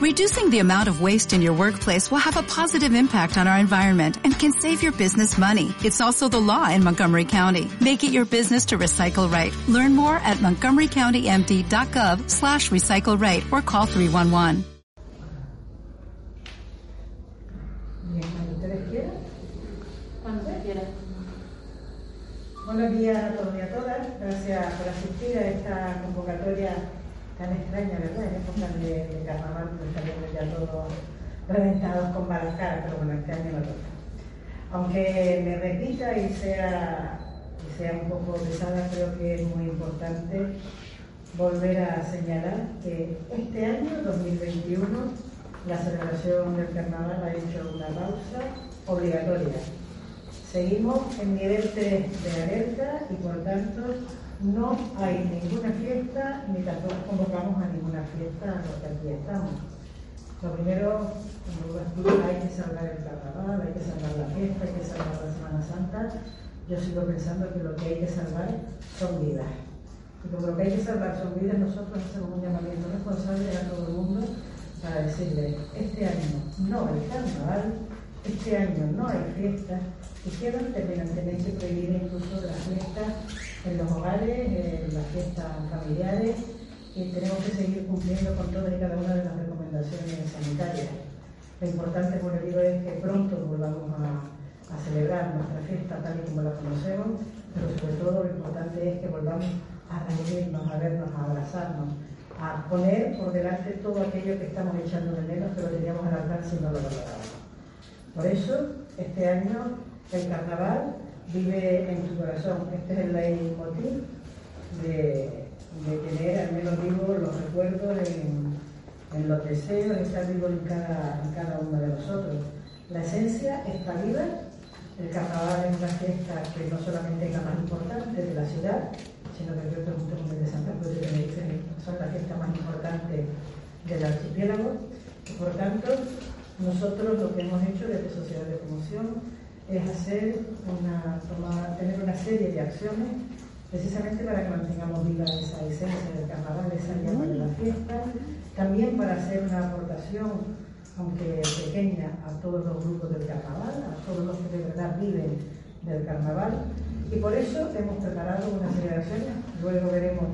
Reducing the amount of waste in your workplace will have a positive impact on our environment and can save your business money. It's also the law in Montgomery County. Make it your business to recycle right. Learn more at montgomerycountymd.gov slash recycle right or call 311. Bien, cuando ustedes quieran. Cuando se quiera. Buenos días a todos y a todas. Gracias por asistir a esta convocatoria tan extraña, ¿verdad? En época de, de carnaval, pues salimos ya todos reventados con caras, pero bueno, este año no toca. Aunque me repita y sea, sea un poco pesada, creo que es muy importante volver a señalar que este año, 2021, la celebración del carnaval ha hecho una pausa obligatoria. Seguimos en nivel 3 de alerta y por tanto no hay ninguna fiesta ni tampoco convocamos a ninguna fiesta a los que aquí estamos. Lo primero, como hay que salvar el carnaval, hay que salvar la fiesta, hay que salvar la Semana Santa. Yo sigo pensando que lo que hay que salvar son vidas. Y como lo que hay que salvar son vidas, nosotros hacemos un llamamiento responsable a todo el mundo para decirle, este año no hay carnaval, este año no hay fiestas, y quedan terminantemente prohibidas incluso las fiestas en los hogares, en las fiestas familiares, y tenemos que seguir cumpliendo con todas y cada una de las recomendaciones sanitarias. Lo importante, como les digo, es que pronto volvamos a, a celebrar nuestra fiesta tal y como la conocemos, pero sobre todo lo importante es que volvamos a reunirnos, a vernos, a abrazarnos, a poner por delante todo aquello que estamos echando de menos, pero teníamos al alcance y no lo lográbamos. Por eso, este año, el carnaval vive en tu corazón. Este es el leitmotiv de, de tener al menos vivo los recuerdos en, los deseos, estar vivo en cada, en uno de nosotros. La esencia está viva. El carnaval es una fiesta que no solamente es la más importante de la ciudad, sino que creo que junto con el de Santa Cruz de Tenerife son la fiesta más importante del archipiélago. Y por tanto, nosotros lo que hemos hecho desde Sociedad de Promoción es hacer una, tomar, tener una serie de acciones precisamente para que mantengamos viva esa esencia del carnaval, esa llama de la fiesta, también para hacer una aportación, aunque pequeña, a todos los grupos del carnaval, a todos los que de verdad viven del carnaval, y por eso hemos preparado una serie de acciones, luego veremos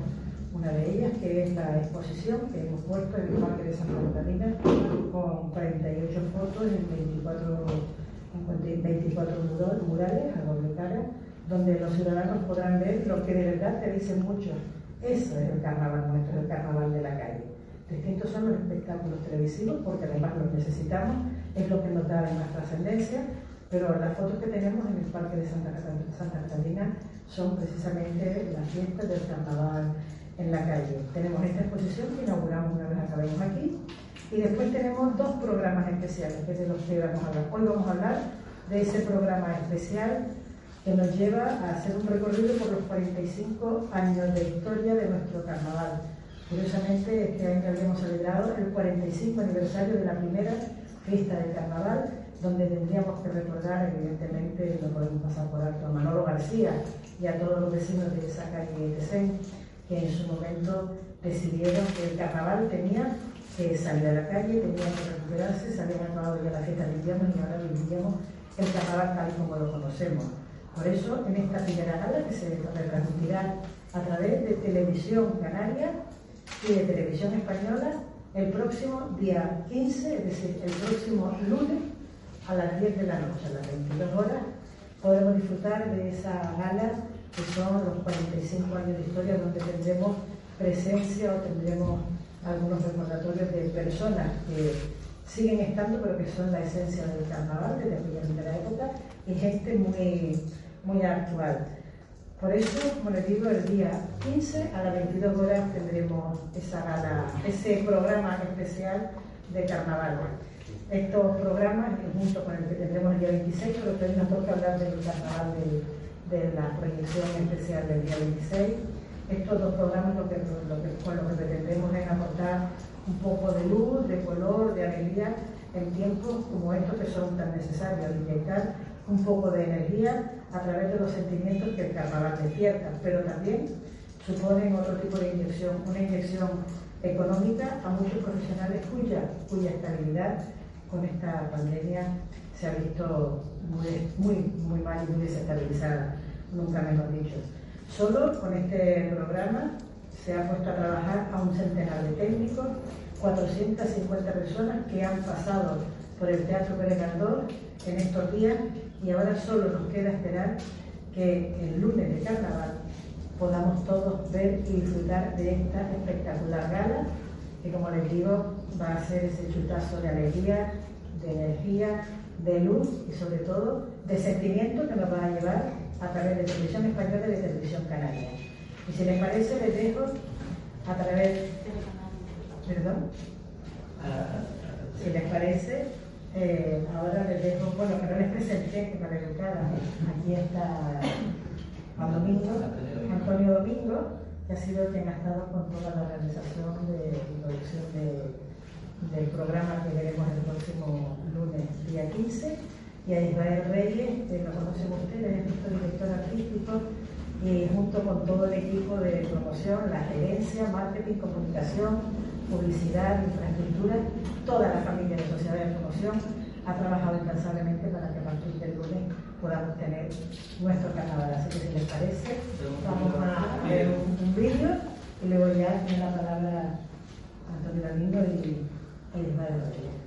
una de ellas, que es la exposición que hemos puesto en el Parque de Santa Catalina, con 48 fotos en 24, en 24 murales a doble cara, donde los ciudadanos podrán ver lo que de verdad te dicen muchos. Eso es el carnaval nuestro, el carnaval de la calle. Distintos son los espectáculos televisivos, porque además los necesitamos, es lo que nos da más trascendencia, pero las fotos que tenemos en el Parque de Santa, Santa Catalina son precisamente las fiestas del carnaval en la calle. Tenemos esta exposición que inauguramos una vez acabemos aquí y después tenemos dos programas especiales, que es de los que vamos a hablar. Hoy vamos a hablar de ese programa especial que nos lleva a hacer un recorrido por los 45 años de historia de nuestro carnaval. Curiosamente, este año habíamos celebrado el 45 aniversario de la primera fiesta del carnaval, donde tendríamos que recordar, evidentemente, no podemos pasar por alto a Manolo García y a todos los vecinos de esa calle de Sen, que en su momento decidieron que el carnaval tenía salir a la calle, tenía que recuperarse, se habían acabado ya la fiesta de invierno y ahora viviríamos el carnaval tal como lo conocemos. Por eso, en esta primera gala que se retransmitirá a través de Televisión Canaria y de Televisión Española el próximo día 15, es decir, el próximo lunes a las 10 de la noche, a las 22 horas, podemos disfrutar de esa gala que son los 45 años de historia donde tendremos presencia o tendremos algunos recordatorios de personas que siguen estando pero que son la esencia del carnaval desde aquella primera época y gente muy, muy actual. Por eso, como les digo, el día 15 a las 22 horas tendremos esa gala, ese programa especial de carnaval. Estos programas, junto con el que tendremos el día 26, pero que nos toca hablar del carnaval de la proyección especial del día 26. Estos dos programas lo que, lo que, con lo que pretendemos es aportar un poco de luz, de color, de alegría en tiempos como estos que son tan necesarios, inyectar un poco de energía a través de los sentimientos que el carnaval despierta, pero también suponen otro tipo de inyección, una inyección económica a muchos profesionales cuya, cuya estabilidad con esta pandemia se ha visto muy, muy, muy mal y muy desestabilizada, nunca mejor dicho. Solo con este programa se ha puesto a trabajar a un centenar de técnicos, 450 personas que han pasado por el Teatro Pérez en estos días y ahora solo nos queda esperar que el lunes de carnaval podamos todos ver y disfrutar de esta espectacular gala que como les digo va a ser ese chutazo de alegría, de energía, de luz y sobre todo de sentimiento que nos va a llevar a través de Televisión Española y de Televisión Canaria. Y si les parece, les dejo a través... ¿Perdón? Si les parece, eh, ahora les dejo, bueno, que no les presenté, que para educar, aquí está Domingo, Antonio Domingo, que ha sido quien ha estado con toda la realización de producción del programa que veremos el próximo lunes, día 15, y a Israel Reyes, que lo conocen ustedes, es nuestro director artístico, y junto con todo el equipo de promoción, la gerencia, marketing, comunicación, publicidad, infraestructura, toda la familia de Sociedad de Promoción ha trabajado incansablemente para que a partir del lunes podamos tener nuestro carnaval. Así que si les parece, vamos a ver un, vídeo y le voy a dar la palabra a Antonio Domingo y a Ismael Rodríguez.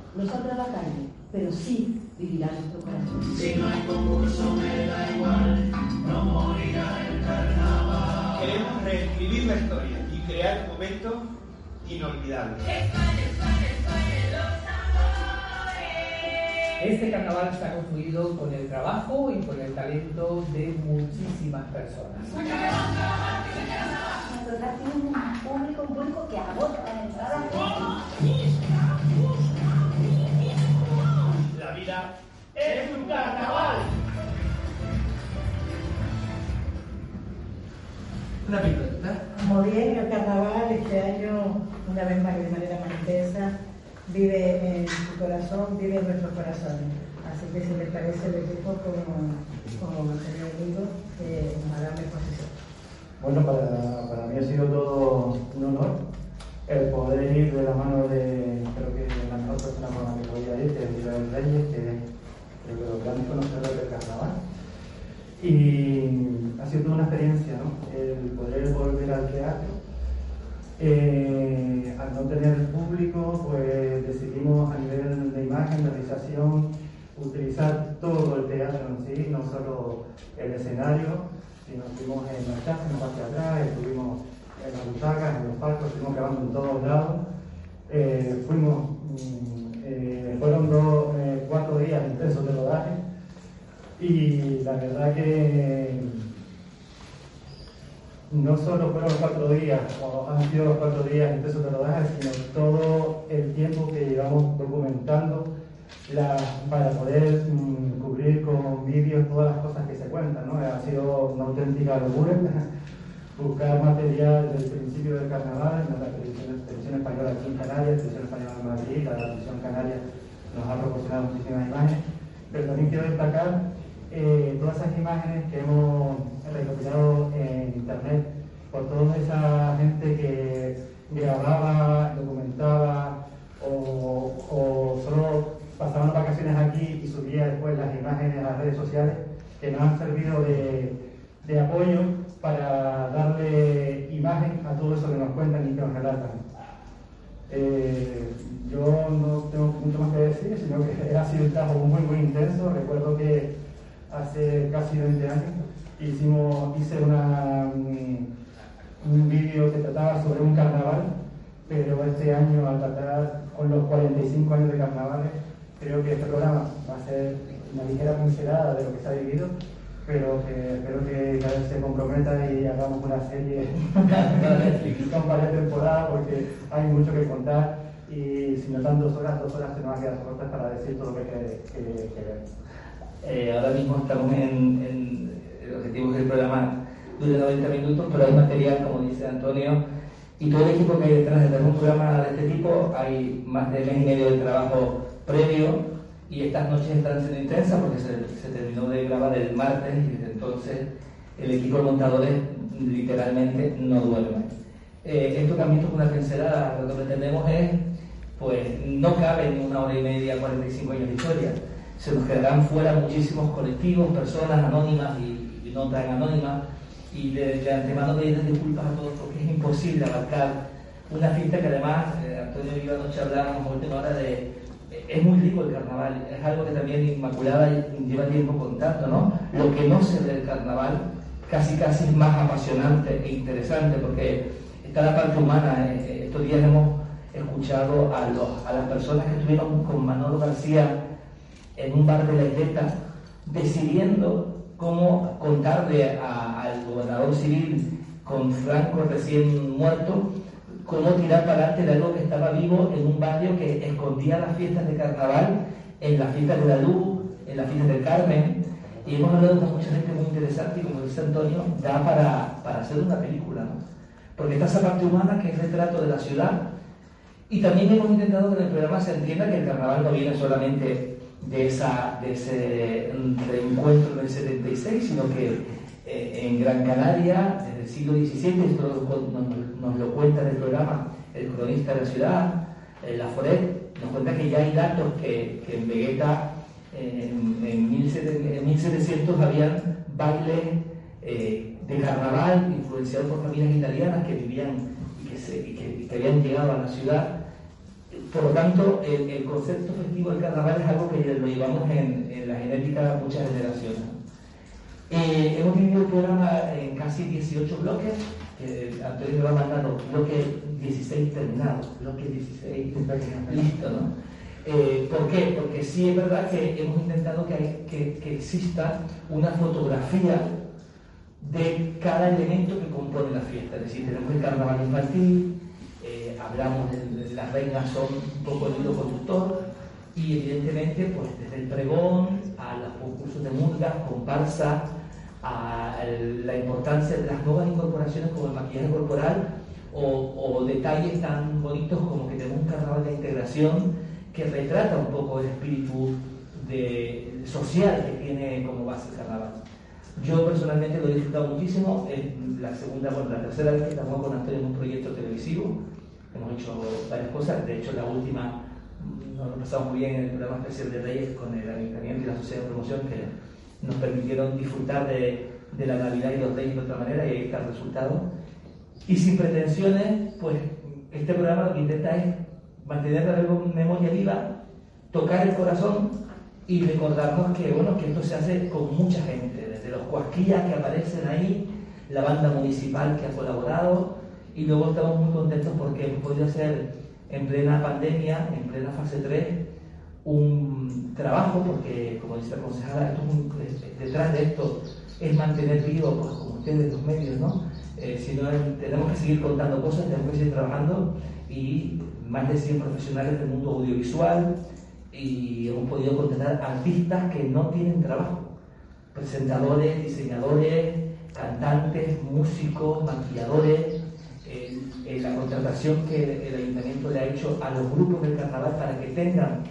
no saldrá a la calle, pero sí vivirá nuestro corazón. Si no hay concurso, me da igual, no morirá el carnaval. Queremos reescribir la historia y crear un momento inolvidable. Este carnaval está construido con el trabajo y con el talento de muchísimas personas. Nuestro tiene un público, un público que agota la entrada. es un carnaval. Una Muy bien, el carnaval este año, una vez más de manera más intensa, vive en su corazón, vive en nuestros corazones. Así que si les parece, el equipo como, como señor amigo, nos hará exposición. Bueno, para, para mí ha sido todo un honor el poder ir de la mano de, creo que la mejor persona con la que podía ir, que es Isabel Reyes, que es creo que los grandes conocedores del carnaval. Y ha sido una experiencia, ¿no? El poder volver al teatro. Eh, al no tener público, pues decidimos a nivel de imagen, de realización, utilizar todo el teatro en sí, no solo el escenario, sino estuvimos en la casa, en la parte de atrás, estuvimos en las butacas, en los palcos, estuvimos grabando en todos lados. Eh, fuimos, mm, eh, fueron dos, cuatro días intensos de rodaje y la verdad que no solo fueron cuatro días, o han sido los cuatro días intensos de rodaje, sino todo el tiempo que llevamos documentando la, para poder mm, cubrir con vídeos todas las cosas que se cuentan. ¿no? Ha sido una auténtica locura buscar material desde el principio del carnaval, en la televisión, española aquí en Canarias, televisión española en Madrid, la televisión canaria nos ha proporcionado muchísimas imágenes, pero también quiero destacar eh, todas esas imágenes que hemos recopilado en internet por toda esa gente que grababa, documentaba o, o solo pasaban vacaciones aquí y subía después las imágenes a las redes sociales que nos han servido de, de apoyo para darle imagen a todo eso que nos cuentan y que nos relatan. Eh, yo no tengo mucho más que decir, sino que ha sido un trabajo muy, muy intenso. Recuerdo que hace casi 20 años hicimos, hice una, mm, un vídeo que trataba sobre un carnaval, pero este año, al tratar con los 45 años de carnavales, creo que este programa va a ser una ligera pincelada de lo que se ha vivido pero que espero que se comprometa y hagamos una serie con varias temporadas porque hay mucho que contar y si no dan dos horas, dos horas se nos van a quedar cortas para decir todo lo que hay que, ver. Eh, ahora mismo estamos en, en, el objetivo es que el programa dure 90 minutos, pero hay material, como dice Antonio, y todo el equipo que hay detrás de tener un programa de este tipo, hay más de mes y medio de trabajo previo y estas noches están siendo intensas porque se, se terminó de grabar el martes y desde entonces el equipo de montadores literalmente no duerme. Eh, esto también es una pincelada, lo que pretendemos es, pues no cabe en una hora y media, 45 años de historia. Se nos quedarán fuera muchísimos colectivos, personas anónimas y, y no tan anónimas, y de, de antemano pedirles disculpas a todos porque es imposible abarcar una fiesta que además, eh, Antonio y yo anoche hablábamos última hora de, es muy rico el carnaval, es algo que también Inmaculada lleva tiempo contando, ¿no? Lo que no se ve del carnaval casi casi es más apasionante e interesante porque está la parte humana. Eh, eh, estos días hemos escuchado a, los, a las personas que estuvieron con Manolo García en un bar de la isleta decidiendo cómo contarle al gobernador civil con Franco recién muerto cómo tirar para adelante de algo que estaba vivo en un barrio que escondía las fiestas de carnaval, en las fiestas de la luz, en las fiestas del Carmen. Y hemos hablado con mucha gente muy interesante y como dice Antonio, da para, para hacer una película, ¿no? Porque está esa parte humana que es retrato de la ciudad. Y también hemos intentado que en el programa se entienda que el carnaval no viene solamente de, esa, de ese reencuentro del 76, sino que eh, en Gran Canaria, desde el siglo XVII, esto nos, lo cuenta en el programa el cronista de la ciudad, eh, La Foret, nos cuenta que ya hay datos que, que en Vegeta en, en, 1700 habían bailes eh, de carnaval influenciados por familias italianas que vivían y que, se, y que habían llegado a la ciudad. Por lo tanto, el, el, concepto festivo del carnaval es algo que lo llevamos en, en la genética de muchas generaciones. Eh, hemos dividido el programa en casi 18 bloques. Eh, Antonio me va mandando bloque 16 terminado, bloque 16 listo, ¿no? Eh, ¿Por qué? Porque sí es verdad que hemos intentado que, hay, que, que, exista una fotografía de cada elemento que compone la fiesta. Es decir, tenemos el carnaval infantil, eh, hablamos de, las reinas son un poco el hilo conductor, y evidentemente pues desde el pregón a los concursos de murgas, comparsa, a la importancia de las nuevas incorporaciones como el maquillaje corporal o, o, detalles tan bonitos como que tenemos un carnaval de integración que retrata un poco el espíritu de, social que tiene como base el carnaval. Yo personalmente lo he disfrutado muchísimo. Es la segunda, bueno, la tercera vez que estamos con Antonio en un proyecto televisivo. Hemos hecho varias cosas. De hecho, la última nos lo pasamos muy bien en el programa especial de Reyes con el Ayuntamiento y la Sociedad de Promoción que nos permitieron disfrutar de, de, la Navidad y los Reyes de otra manera y ahí está el resultado. Y sin pretensiones, pues este programa lo que intenta es mantener la memoria viva, tocar el corazón y recordarnos que, bueno, que esto se hace con mucha gente, desde los cuasquillas que aparecen ahí, la banda municipal que ha colaborado y luego estamos muy contentos porque hemos podido hacer en plena pandemia, en plena fase 3, un trabajo, porque como dice la concejala, esto es detrás de esto es mantener vivo, pues, como ustedes los medios, ¿no? Eh, si no, tenemos que seguir contando cosas, tenemos que seguir trabajando y más de 100 profesionales del mundo audiovisual y hemos podido contratar artistas que no tienen trabajo, presentadores, diseñadores, cantantes, músicos, maquilladores, eh, la contratación que el ayuntamiento le ha hecho a los grupos del carnaval para que tengan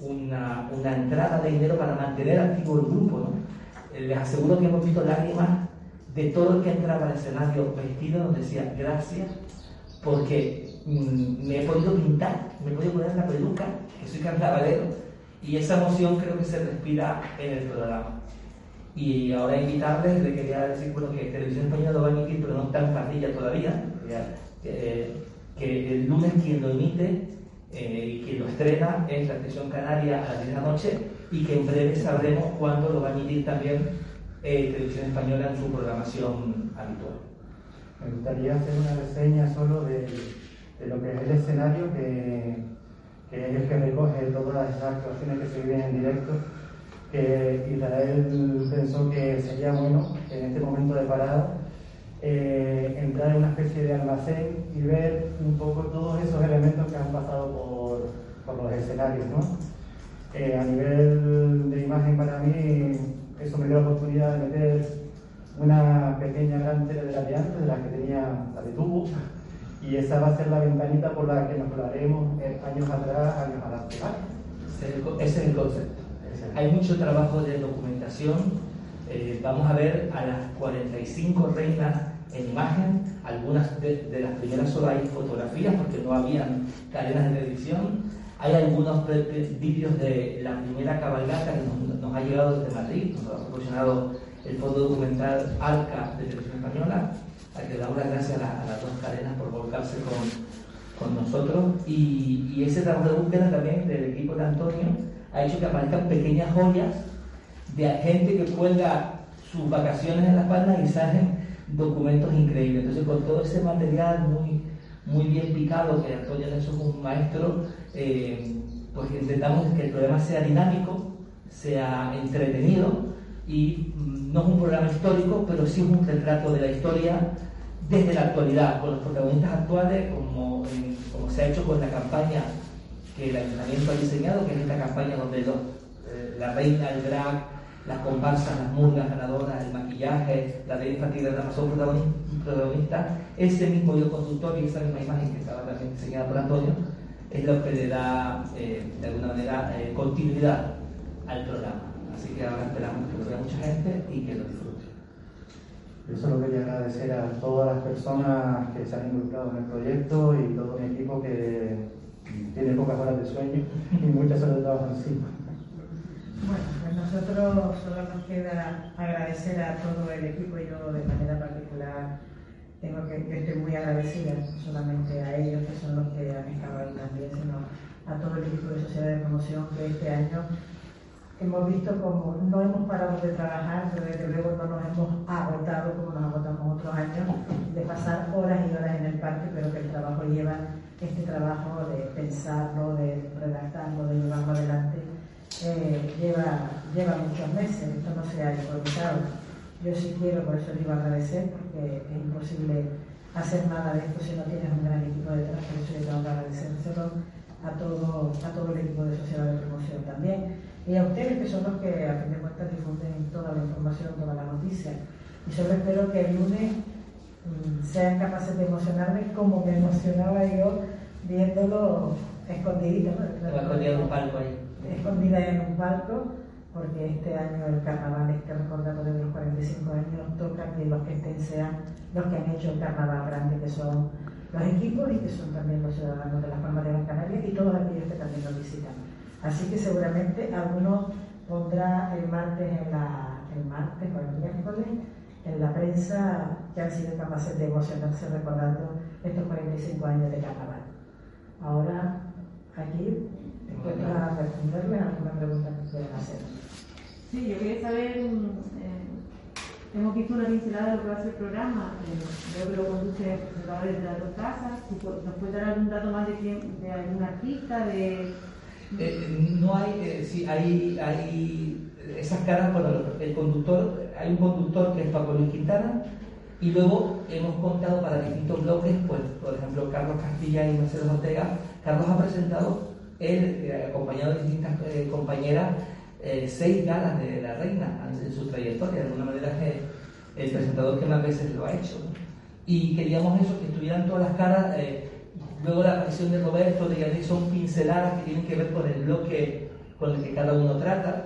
una, una entrada de dinero para mantener activo el grupo. ¿no? Eh, les aseguro que hemos visto lágrimas de todo el que entraba al escenario vestido, nos decía gracias porque mmm, me he podido pintar, me he podido poner la peluca, que soy carnavalero, y esa emoción creo que se respira en el programa. Y ahora invitarles, le quería decir bueno, que Televisión Española lo va a emitir, pero no está en parrilla todavía, que el lunes quien lo emite eh, y quien lo estrena es la Televisión Canaria a las 10 de la noche y que en breve sabremos cuándo lo va a emitir también eh, Televisión Española en su programación habitual. Me gustaría hacer una reseña solo de, de lo que es el escenario, que, que, es el que recoge todas esas actuaciones que se viven en directo. Que Israel pensó que sería bueno en este momento de parada eh, entrar en una especie de almacén y ver un poco todos esos elementos que han pasado por, por los escenarios. ¿no? Eh, a nivel de imagen para mí, eso me dio la oportunidad de meter una pequeña gran tele de la de antes, de la que tenía la de tubo, y esa va a ser la ventanita por la que nos colaremos años atrás, años adelante. ese es el concepto. Hay mucho trabajo de documentación. Eh, vamos a ver a las 45 reinas en imagen. Algunas de, de las primeras solo hay fotografías porque no habían cadenas de televisión. Hay algunos vídeos de la primera cabalgata que nos, nos ha llegado desde Madrid, nos ha proporcionado el fondo documental ARCA de Televisión Española, a que las gracias a, la- a las dos cadenas por volcarse con, con nosotros y, y ese trabajo de búsqueda también del equipo de Antonio ha hecho que aparezcan pequeñas joyas de gente que cuelga sus vacaciones en Las Palmas y salen documentos increíbles. Entonces con todo ese material muy, muy bien picado, que Antonio Nelson es un maestro, eh, pues intentamos que el programa sea dinámico, sea entretenido y mm, no es un programa histórico, pero sí es un retrato de la historia desde la actualidad, con los protagonistas actuales, como, como se ha hecho con la campaña que el ayuntamiento ha diseñado, que es esta campaña donde los, eh, la reina, el drag, las comparsas, las murgas ganadoras, el maquillaje, la ley infantil de la son protagoni- protagonistas, ese mismo hilo conductor y esa misma imagen que estaba también diseñada por Antonio, es lo que le da, eh, de alguna manera, eh, continuidad al programa. Así que ahora esperamos que lo vea mucha gente y que lo disfrute. Yo solo quería agradecer a todas las personas que se han involucrado en el proyecto y todo mi equipo que tiene pocas horas de sueño y muchas horas de trabajo encima. Bueno, pues nosotros solo nos queda agradecer a todo el equipo y yo de manera particular tengo que, estoy muy agradecida, no solamente a ellos que son los que han estado ahí también, sino a todo el equipo de Sociedad de Promoción que este año hemos visto como no hemos parado de trabajar, pero desde luego no nos hemos agotado como nos agotamos otros años, de pasar horas y horas en el parque, pero que el trabajo lleva este trabajo de pensarlo, de redactarlo, de llevarlo adelante, eh, lleva, lleva muchos meses, esto no se ha improvisado. Yo sí quiero, por eso a agradecer, porque es imposible hacer nada de esto si no tienes un gran equipo detrás, por eso yo tengo que agradecérselo a todo, a todo el equipo de Sociedad de Promoción también. Y a ustedes que son los que a fin de cuentas difunden toda la información, toda la noticia. Y solo espero que el lunes mm, sean capaces de emocionarme como me emocionaba yo viéndolo escondidito. ¿no? Esconder en un palco ahí. Escondida en un palco, porque este año el carnaval, este recordatorio de los 45 años, toca que los que estén sean los que han hecho el carnaval grande, que son los equipos y que son también los ciudadanos de las Palmas de Gran Canaria y todos aquellos que también nos visitan. Así que seguramente alguno pondrá el martes en la, el martes o el miércoles en la prensa que han sido capaces de emocionarse recordando estos 45 años de carnaval. Ahora, aquí, después para responderle a alguna pregunta que puedan hacer. Sí, yo quería saber, eh, hemos visto una pincelada de lo que va a ser el programa, eh, veo que lo conduce presentadores de las dos casas, nos puede dar algún dato más de, quién, de algún artista, de... Eh, no hay, eh, sí, hay, hay esas caras, bueno, el conductor, hay un conductor que es Paco Luis Quintana, y luego hemos contado para distintos bloques, pues, por ejemplo, Carlos Castilla y Mercedes Ortega. Carlos ha presentado, él, eh, acompañado de distintas eh, compañeras, eh, seis galas de la reina en su trayectoria, de alguna manera es el, presentador que más veces lo ha hecho. ¿no? Y queríamos eso, que estuvieran todas las caras. eh, Luego la aparición de Roberto, de Yannick, son pinceladas que tienen que ver con el bloque con el que cada uno trata.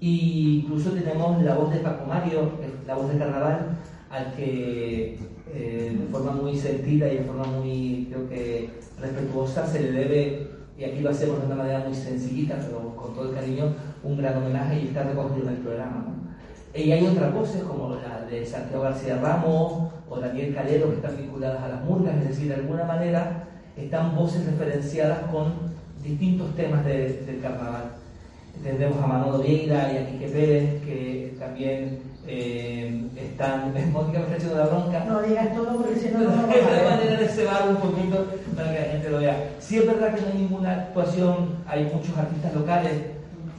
Y incluso tenemos la voz de Paco Mario, la voz de carnaval, al que eh, de forma muy sentida y de forma muy, creo que, respetuosa se le debe, y aquí lo hacemos de una manera muy sencillita, pero con todo el cariño, un gran homenaje y está recogido en el programa. ¿no? Y hay otras voces como la de Santiago García Ramos o Daniel Calero que están vinculadas a las murgas, es decir, de alguna manera están voces referenciadas con distintos temas de- del carnaval. Tendremos a Manolo Vieira y a Quique Pérez que también eh, están. Mónica me está echando la bronca. No digas todo porque si no, no vamos a Es la manera de cebar un poquito para que la gente lo vea. Sí es verdad que no hay ninguna actuación, hay muchos artistas locales,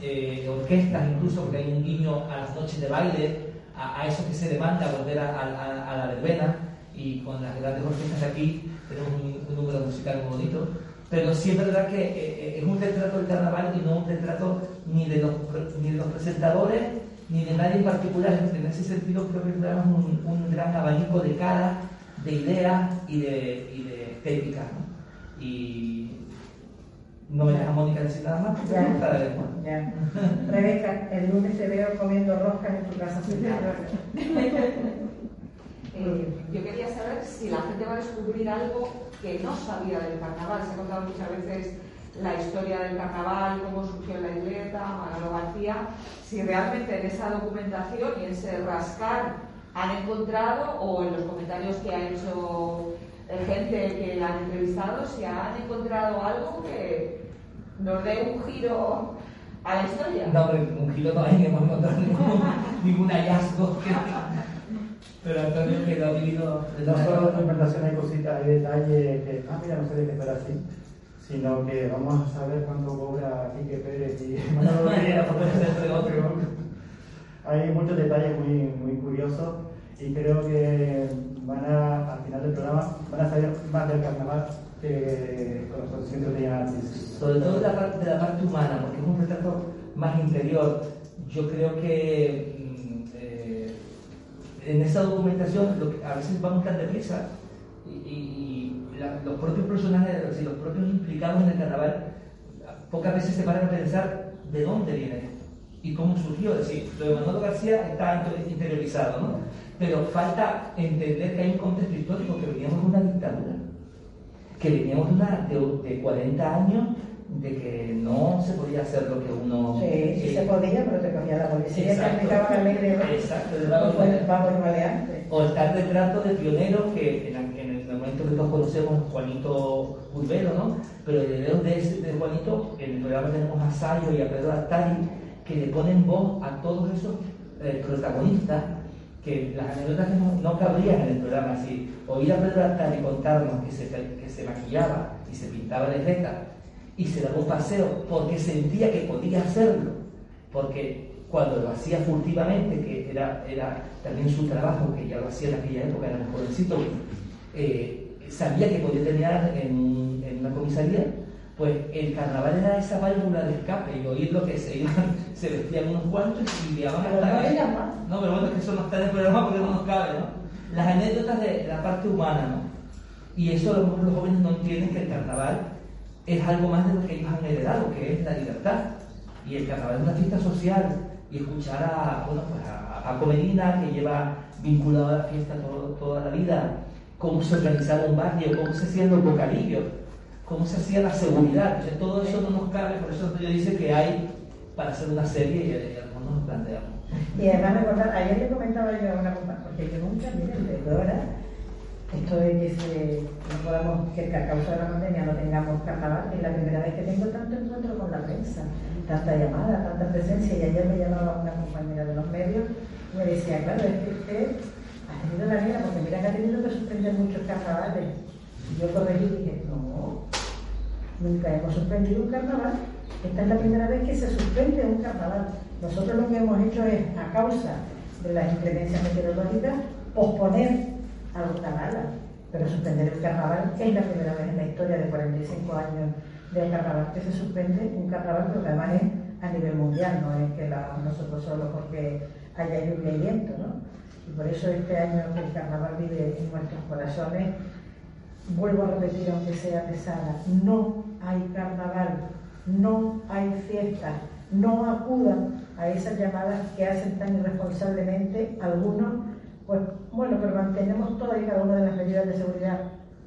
eh, orquestas incluso, porque hay un guiño a las noches de baile, a, a eso que se demanda volver a, a- a la verbena, y con las grandes orquestas de aquí tenemos un, un número musical muy bonito, Pero sí es verdad que eh, eh, es un retrato del carnaval y no un retrato ni de los, ni de los presentadores ni de nadie en particular. En ese sentido creo que es un, un gran abanico de caras, de ideas y de, y de estéticas. ¿no? Y no me deja Mónica decir nada más porque Ya. me gusta la lengua. Ya. Rebeca, el lunes te veo comiendo roscas en tu casa. Eh, yo quería saber si la gente va a descubrir algo que no sabía del carnaval. Se ha contado muchas veces la historia del carnaval, cómo surgió la isleta, Manolo García. Si realmente en esa documentación y en ese rascar han encontrado, o en los comentarios que ha hecho eh, gente que la han entrevistado, si han encontrado algo que nos dé un giro a la historia. No, pero un giro no hay, hemos encontrado ningún, ningún hallazgo. Pero Antonio que lo ha vivido de en la documentación hay cositas, hay detalles que, ah, mira, no sabía que esto era así, sino que vamos a saber cuánto cobra Quique Pérez y Manolo. Hay muchos detalles muy, muy curiosos y creo que van a, al final del programa, van a saber más del carnaval que con los conocimientos tenían antes. sobre todo de la, parte, de la parte humana, porque es un retrato más interior. Yo creo que mm, eh, en esa documentación lo que a veces vamos tan deprisa y- y la- los propios personajes, los propios implicados en el carnaval, pocas veces se paran a pensar de dónde viene esto y cómo surgió. Es decir, lo de Manolo García está interiorizado, ¿no? Pero falta entender que hay un contexto histórico que veníamos de una dictadura que veníamos de, una, de, de 40 años de que no se podía hacer lo que uno... Sí, sí se podía, pero te cogía la policía, Exacto. alegre. Exacto. O el retrato de pionero que en, en el momento que todos conocemos, Juanito Urbero, ¿no? Pero de, de, ese- de Juanito, en el programa tenemos a Sayo y a Pedro Artari que le ponen voz a todos esos eh, protagonistas que las anécdotas que no, no cabrían en el programa. Si oír a Pedro Artari contarnos que se, que se maquillaba y se pintaba de jeta y se daba un paseo porque sentía que podía hacerlo, porque cuando lo hacía furtivamente, que era, era también su trabajo, que ya lo hacía en aquella época, era un jovencito, eh, sabía que podía terminar en, en una comisaría, pues el carnaval era esa válvula de escape y oír lo que se iban, se vestían unos cuantos y llevaban hasta más. No, pero bueno, es que eso no está en el programa porque no nos cabe, ¿no? Las anécdotas de la parte humana, ¿no? Y eso a lo mejor los jóvenes no entienden que el carnaval es algo más de lo que ellos han heredado, que es la libertad. Y el carnaval es una fiesta social. Y escuchar a, bueno, pues a, a Paco Medina, que lleva vinculado a la fiesta todo- toda la vida, cómo se organizaba un barrio, cómo se hacían los bocadillos, cómo se hacía la seguridad. Entonces, todo eso no nos cabe, por eso yo dice que hay para hacer una serie y, algunos nos planteamos. Y además recordar, ayer le comentaba yo a una compañera, porque yo nunca, miren, ahora, esto de que se, no podamos, que a causa de la pandemia no tengamos carnaval, es la primera vez que tengo tanto encuentro con la prensa, tanta llamada, tanta presencia, y ayer me llamaba una compañera de los medios y me decía, claro, es que usted ha tenido la vida, ha tenido que suspender muchos carnavales. Y yo corregí y dije, no, nunca hemos suspendido un carnaval. Esta es la primera vez que se suspende un carnaval. Nosotros lo que hemos hecho es, a causa de las inclemencias meteorológicas, posponer alguna gala. Pero suspender el carnaval es la primera vez en la historia de 45 años del carnaval que se suspende un carnaval, pero que además es a nivel mundial, no es que nosotros solo porque haya lluvia y viento, ¿no? Y por eso este año que el carnaval vive en nuestros corazones, vuelvo a repetir, aunque sea pesada, no hay carnaval, no hay fiesta, no acudan a esas llamadas que hacen tan irresponsablemente algunos, pues bueno, pero mantenemos todas y cada una de las medidas de seguridad.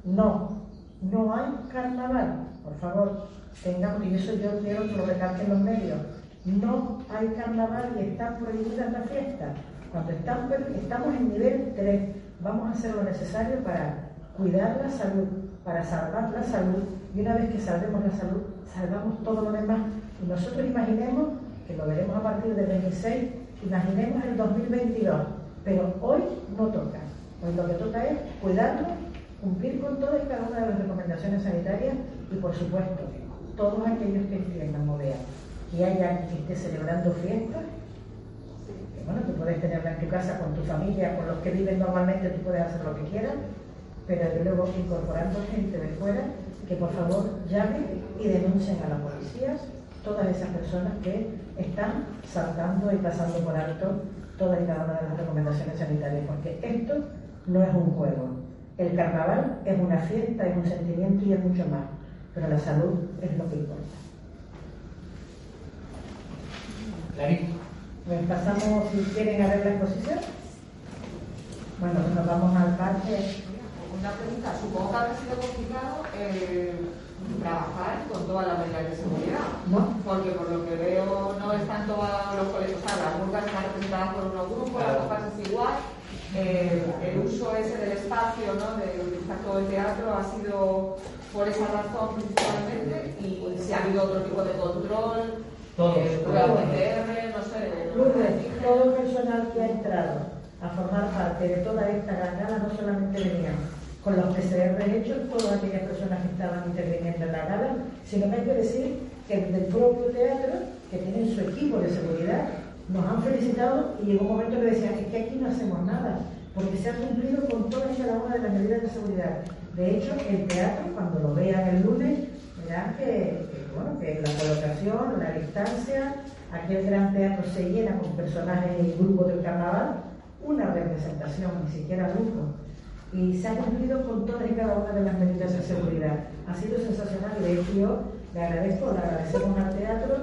No, no hay carnaval, por favor, tengamos, y eso yo quiero que lo los medios, no hay carnaval y están prohibidas las fiestas. Cuando estamos en nivel 3, vamos a hacer lo necesario para cuidar la salud, para salvar la salud, y una vez que salvemos la salud, salvamos todo lo demás. Y nosotros imaginemos, que lo veremos a partir del 26, imaginemos el 2022, pero hoy no toca. Hoy lo que toca es cuidarnos, cumplir con todas y cada una de las recomendaciones sanitarias y, por supuesto, todos aquellos que tengan movea y hayan que esté celebrando fiestas, que bueno, tú puedes tenerla en tu casa con tu familia, con los que viven normalmente, tú puedes hacer lo que quieras, pero desde luego incorporando gente de fuera que por favor llamen y denuncien a las policías todas esas personas que están saltando y pasando por alto todas y cada una de las recomendaciones sanitarias, porque esto no es un juego. El carnaval es una fiesta, es un sentimiento y es mucho más, pero la salud es lo que importa. Pues pasamos, si quieren, a ver la exposición. Bueno, pues nos vamos al parque. Una pregunta, supongo que habrá sido complicado eh, trabajar con todas las medidas de seguridad. ¿No? Porque por lo que veo no están todos los colegios, o sea, las burgas están representadas por unos grupos, las copas es igual. Eh, el uso ese del espacio, ¿no? de utilizar todo el teatro, ha sido por esa razón principalmente y si ha habido otro tipo de control, Todo. eh, pruebas sé. Todo el personal que ha entrado a formar parte de toda esta gala no solamente venían con los PCR hechos, todas aquellas personas que estaban interviniendo en la gala, sino que hay que decir que del propio teatro, que tienen su equipo de seguridad, nos han felicitado y llegó un momento que decían, es que aquí no hacemos nada, porque se ha cumplido con todas y cada una de las medidas de seguridad. De hecho, el teatro, cuando lo vean el lunes, verán que, bueno, que la colocación, la distancia, aquel gran teatro se llena con personajes y grupos del carnaval, una representación, ni siquiera grupo. Y se ha cumplido con todas y cada una de las medidas de seguridad. Ha sido sensacional y de yo le agradezco, le agradecemos al teatro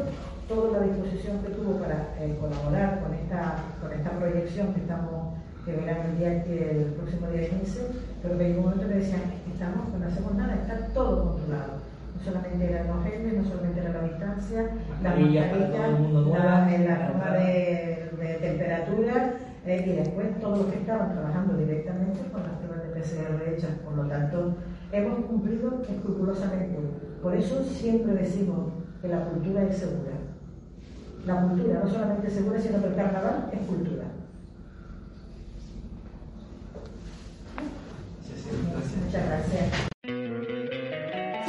toda la disposición que tuvo para eh, colaborar con esta, con esta proyección que estamos que verán el, día, el próximo día 15, pero que un momento me decían, estamos, que no hacemos nada, está todo controlado. No solamente eran los geles, no solamente era la distancia, la Mascarilla la, la toma de, de temperatura eh, y después todos los que estaban trabajando directamente con las pruebas de PCR hechas. Por lo tanto, hemos cumplido escrupulosamente. Por eso siempre decimos que la cultura es segura. La cultura no solamente es segura, sino que el carnaval es cultura. Muchas gracias.